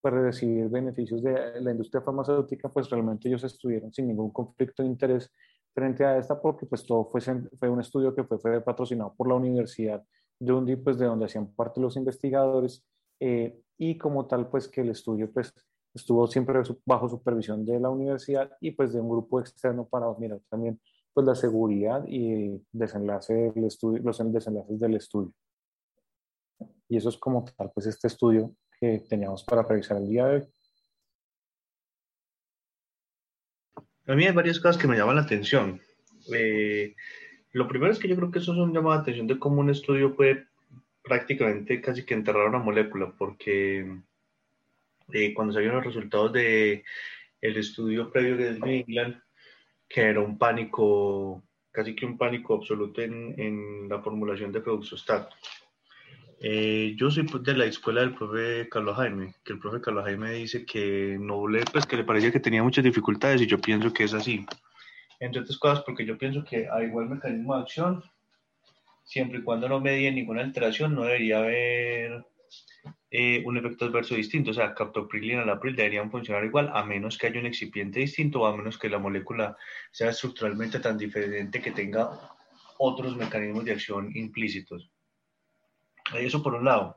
[SPEAKER 2] pues recibir beneficios de la industria farmacéutica, pues realmente ellos estuvieron sin ningún conflicto de interés frente a esta porque pues todo fue, fue un estudio que fue, fue patrocinado por la Universidad de Undi, pues de donde hacían parte los investigadores eh, y como tal, pues que el estudio pues estuvo siempre bajo supervisión de la universidad y pues de un grupo externo para mirar también pues la seguridad y desenlace del estudio, los desenlaces del estudio. Y eso es como tal, pues este estudio que teníamos para revisar el día de hoy.
[SPEAKER 1] A mí hay varias cosas que me llaman la atención. Eh, lo primero es que yo creo que eso es un llamado de atención de cómo un estudio puede prácticamente casi que enterrar una molécula, porque eh, cuando salieron los resultados de el estudio previo de New England, que era un pánico, casi que un pánico absoluto en, en la formulación de Feuxostat. Eh, yo soy de la escuela del profe Carlos Jaime, que el profe Carlos Jaime dice que no le, pues que le parecía que tenía muchas dificultades y yo pienso que es así. Entre otras cosas, porque yo pienso que a igual mecanismo de acción siempre y cuando no medie ninguna alteración, no debería haber eh, un efecto adverso distinto. O sea, captopril y enalapril deberían funcionar igual, a menos que haya un excipiente distinto o a menos que la molécula sea estructuralmente tan diferente que tenga otros mecanismos de acción implícitos. Eso por un lado.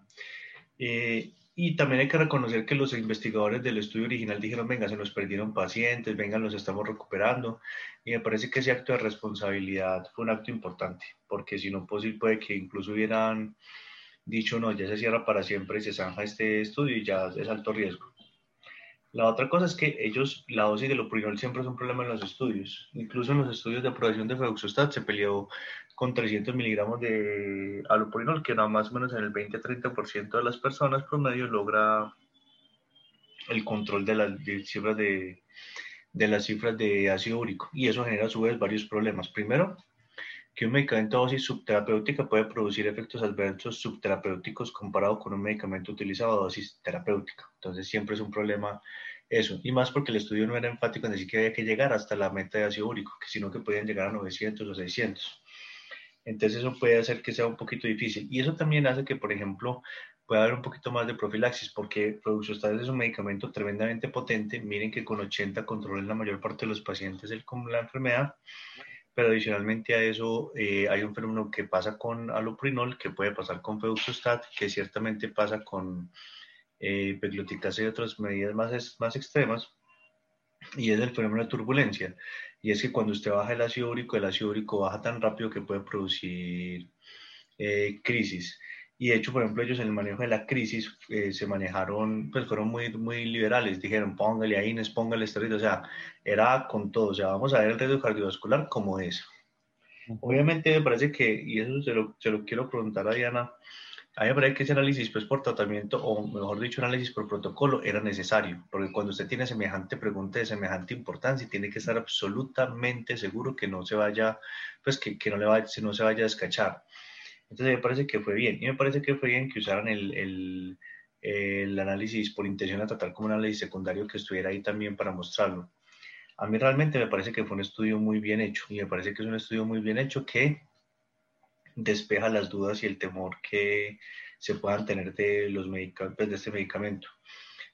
[SPEAKER 1] Eh, y también hay que reconocer que los investigadores del estudio original dijeron, venga, se nos perdieron pacientes, venga, los estamos recuperando. Y me parece que ese acto de responsabilidad fue un acto importante, porque si no, posible puede que incluso hubieran dicho, no, ya se cierra para siempre y se zanja este estudio y ya es alto riesgo. La otra cosa es que ellos, la dosis de loprinol siempre es un problema en los estudios. Incluso en los estudios de aprobación de Feuxostat se peleó con 300 miligramos de aloprinol, que nada más o menos en el 20-30% de las personas promedio logra el control de las cifras de, de las cifras de ácido úrico. Y eso genera a su vez varios problemas. Primero, que un medicamento dosis subterapéutica puede producir efectos adversos subterapéuticos comparado con un medicamento utilizado a dosis terapéutica. Entonces siempre es un problema eso. Y más porque el estudio no era enfático en decir que había que llegar hasta la meta de ácido úrico, sino que podían llegar a 900 o 600. Entonces eso puede hacer que sea un poquito difícil. Y eso también hace que, por ejemplo, pueda haber un poquito más de profilaxis, porque Produxostat es un medicamento tremendamente potente. Miren que con 80 controlan la mayor parte de los pacientes el, la enfermedad pero adicionalmente a eso eh, hay un fenómeno que pasa con aloprinol, que puede pasar con feuxostat, que ciertamente pasa con eh, y otras medidas más, más extremas, y es el fenómeno de turbulencia. Y es que cuando usted baja el ácido úrico, el ácido úrico baja tan rápido que puede producir eh, crisis. Y de hecho, por ejemplo, ellos en el manejo de la crisis eh, se manejaron, pues fueron muy, muy liberales. Dijeron, póngale a INES, póngale esteroides. O sea, era con todo. O sea, vamos a ver el riesgo cardiovascular como es. Obviamente me parece que, y eso se lo, se lo quiero preguntar a Diana, a mí me parece que ese análisis pues, por tratamiento, o mejor dicho, análisis por protocolo, era necesario, porque cuando usted tiene semejante pregunta de semejante importancia, tiene que estar absolutamente seguro que no se vaya, pues que, que no, le vaya, no se vaya a descachar. Entonces me parece que fue bien, y me parece que fue bien que usaran el, el, el análisis por intención a tratar como un análisis secundario que estuviera ahí también para mostrarlo. A mí realmente me parece que fue un estudio muy bien hecho, y me parece que es un estudio muy bien hecho que despeja las dudas y el temor que se puedan tener de, los pues, de este medicamento.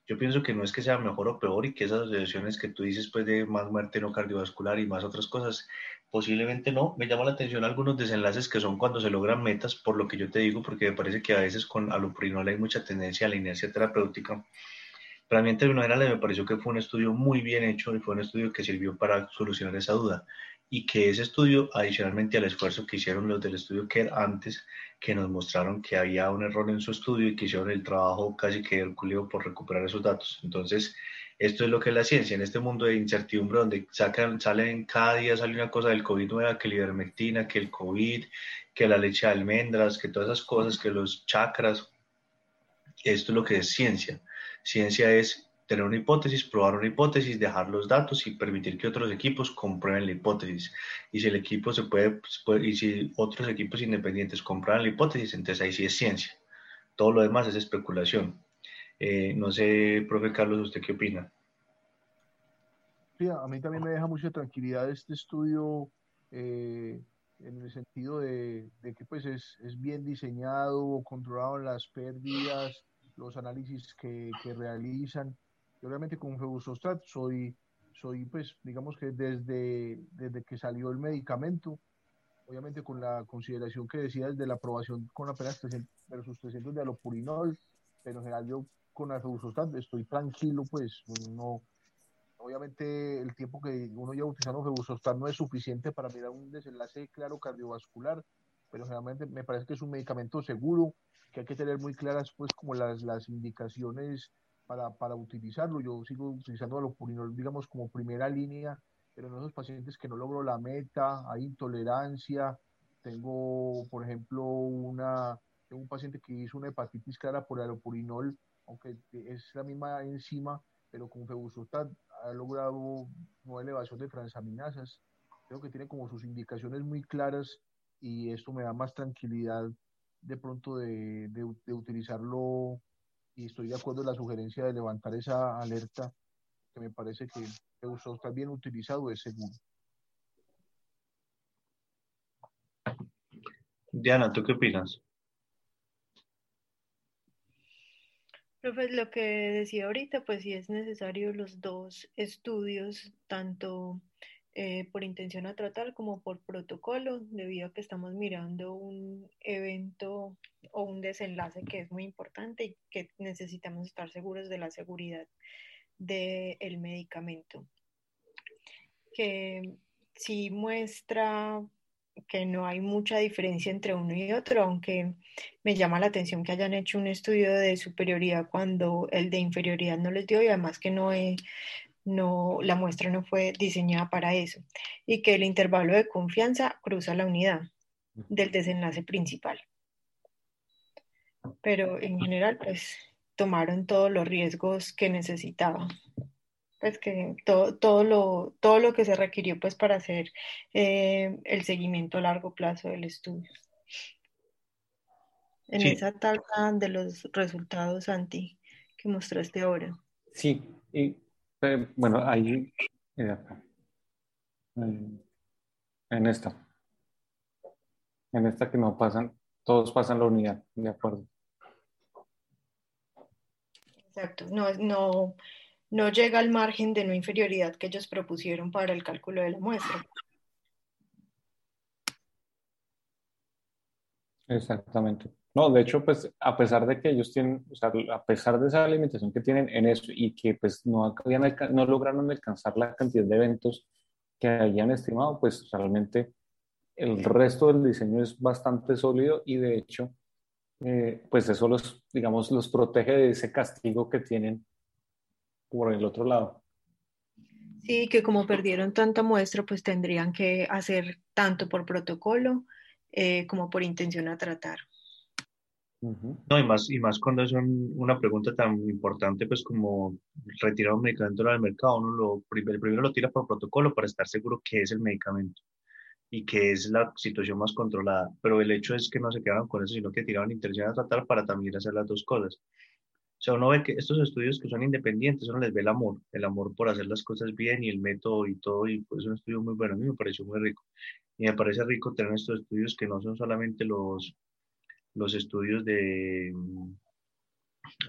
[SPEAKER 1] Yo pienso que no es que sea mejor o peor y que esas asociaciones que tú dices pues de más muerte no cardiovascular y más otras cosas, posiblemente no. Me llama la atención algunos desenlaces que son cuando se logran metas, por lo que yo te digo, porque me parece que a veces con aloprinol hay mucha tendencia a la inercia terapéutica. Pero a mí en términos generales me pareció que fue un estudio muy bien hecho y fue un estudio que sirvió para solucionar esa duda y que ese estudio, adicionalmente al esfuerzo que hicieron los del estudio que antes, que nos mostraron que había un error en su estudio y que hicieron el trabajo casi que hercúleo por recuperar esos datos. Entonces, esto es lo que es la ciencia, en este mundo de incertidumbre donde sacan, salen cada día sale una cosa del COVID nueva, que la ivermectina, que el COVID, que la leche de almendras, que todas esas cosas, que los chakras, esto es lo que es ciencia. Ciencia es tener una hipótesis, probar una hipótesis, dejar los datos y permitir que otros equipos comprueben la hipótesis. Y si el equipo se puede, pues, y si otros equipos independientes comprueban la hipótesis, entonces ahí sí es ciencia. Todo lo demás es especulación. Eh, no sé, profe Carlos, ¿usted qué opina?
[SPEAKER 3] Sí, a mí también me deja mucha tranquilidad este estudio eh, en el sentido de, que pues es, es, bien diseñado, controlado las pérdidas, los análisis que, que realizan yo realmente con Febuxostat soy, soy pues, digamos que desde, desde que salió el medicamento, obviamente con la consideración que decía desde la aprobación con apenas 300 versus 300 de alopurinol, pero en general yo con la Febuxostat estoy tranquilo, pues no, obviamente el tiempo que uno lleva utilizando Febuxostat no es suficiente para mirar un desenlace claro cardiovascular, pero generalmente me parece que es un medicamento seguro, que hay que tener muy claras pues como las, las indicaciones para, para utilizarlo. Yo sigo utilizando alopurinol, digamos, como primera línea, pero en esos pacientes que no logro la meta, hay intolerancia. Tengo, por ejemplo, una, un paciente que hizo una hepatitis clara por alopurinol, aunque es la misma enzima, pero con febuxostat ha logrado una elevación de transaminasas. Creo que tiene como sus indicaciones muy claras y esto me da más tranquilidad de pronto de, de, de utilizarlo y estoy de acuerdo en la sugerencia de levantar esa alerta, que me parece que está bien utilizado, es seguro.
[SPEAKER 1] Diana, ¿tú qué opinas?
[SPEAKER 4] Profe, lo que decía ahorita, pues sí es necesario los dos estudios, tanto eh, por intención a tratar como por protocolo, debido a que estamos mirando un evento o un desenlace que es muy importante y que necesitamos estar seguros de la seguridad del medicamento. Que sí muestra que no hay mucha diferencia entre uno y otro, aunque me llama la atención que hayan hecho un estudio de superioridad cuando el de inferioridad no les dio y además que no, no, la muestra no fue diseñada para eso y que el intervalo de confianza cruza la unidad del desenlace principal. Pero en general, pues tomaron todos los riesgos que necesitaban. Pues que todo, todo, lo, todo lo que se requirió pues para hacer eh, el seguimiento a largo plazo del estudio. En esa tabla de los resultados anti que mostraste ahora.
[SPEAKER 2] Sí, y eh, bueno, ahí, eh, en esta, en esta que no pasan, todos pasan la unidad, de acuerdo.
[SPEAKER 4] Exacto, no, no, no llega al margen de no inferioridad que ellos propusieron para el cálculo de la muestra.
[SPEAKER 2] Exactamente. No, de hecho, pues a pesar de que ellos tienen, o sea, a pesar de esa limitación que tienen en eso y que pues no, no lograron alcanzar la cantidad de eventos que habían estimado, pues realmente el resto del diseño es bastante sólido y de hecho, eh, pues eso los, digamos, los protege de ese castigo que tienen por el otro lado.
[SPEAKER 4] Sí, que como perdieron tanta muestra, pues tendrían que hacer tanto por protocolo eh, como por intención a tratar.
[SPEAKER 1] No, y más, y más cuando es una pregunta tan importante, pues como retirar un medicamento del mercado, uno lo, primero, primero lo tira por protocolo para estar seguro que es el medicamento y que es la situación más controlada. Pero el hecho es que no se quedaron con eso, sino que tiraron intención a tratar para también hacer las dos cosas. O sea, uno ve que estos estudios que son independientes, uno les ve el amor, el amor por hacer las cosas bien y el método y todo, y pues es un estudio muy bueno, a mí me pareció muy rico. Y me parece rico tener estos estudios que no son solamente los, los estudios de,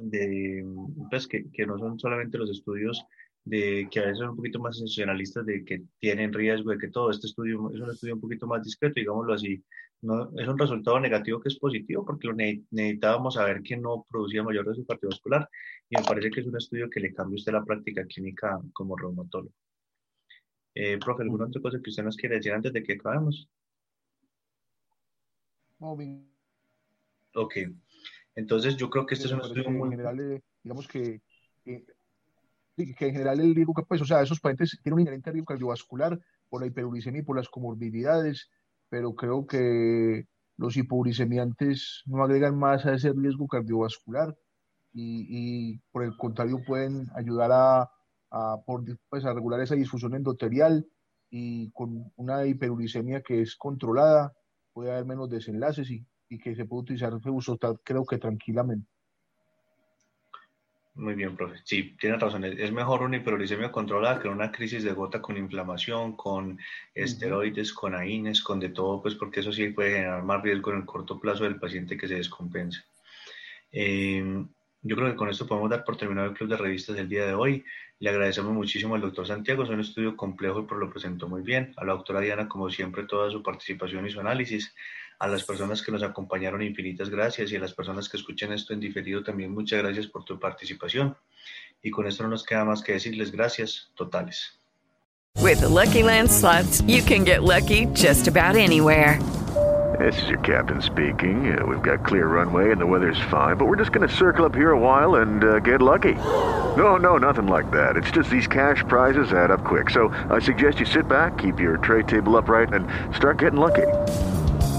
[SPEAKER 1] de pues que, que no son solamente los estudios de que a veces son un poquito más sensacionalistas de que tienen riesgo de que todo este estudio es un estudio un poquito más discreto, digámoslo así. No, es un resultado negativo que es positivo porque lo necesitábamos saber que no producía mayor riesgo cardiovascular y me parece que es un estudio que le cambia a usted la práctica clínica como reumatólogo. Eh, profe, ¿alguna otra cosa que usted nos quiere decir antes de que acabemos? Ok, entonces yo creo que este es un estudio muy...
[SPEAKER 3] general, eh, digamos que que en general el riesgo pues, o sea, esos pacientes tienen un inherente riesgo cardiovascular por la hiperuricemia y por las comorbilidades, pero creo que los hipouricemiantes no agregan más a ese riesgo cardiovascular y, por el contrario pueden ayudar a, a, pues, a regular esa disfunción endotelial y con una hiperuricemia que es controlada puede haber menos desenlaces y, y que se puede utilizar creo que tranquilamente.
[SPEAKER 1] Muy bien, profe. Sí, tiene razón. Es mejor una hiperuricemia controlada que una crisis de gota con inflamación, con esteroides, con AINES, con de todo, pues porque eso sí puede generar más riesgo en el corto plazo del paciente que se descompense. Em, yo creo que con esto podemos dar por terminado el club de revistas del día de hoy. Le agradecemos muchísimo al doctor Santiago, es un estudio complejo y por lo presentó muy bien. A la doctora Diana, como siempre, toda su participación y su análisis a las personas que nos acompañaron infinitas gracias y a las personas que escuchen esto en diferido también muchas gracias por tu participación. Y con esto no nos queda más que decirles gracias totales.
[SPEAKER 7] With the Lucky Land slots, you can get lucky just about anywhere.
[SPEAKER 8] This is your captain speaking. Uh, we've got clear runway and the weather's fine, but we're just going to circle up here a while and uh, get lucky. No, no, nothing like that. It's just these cash prizes add up quick. So I suggest you sit back, keep your tray table upright, and start getting lucky.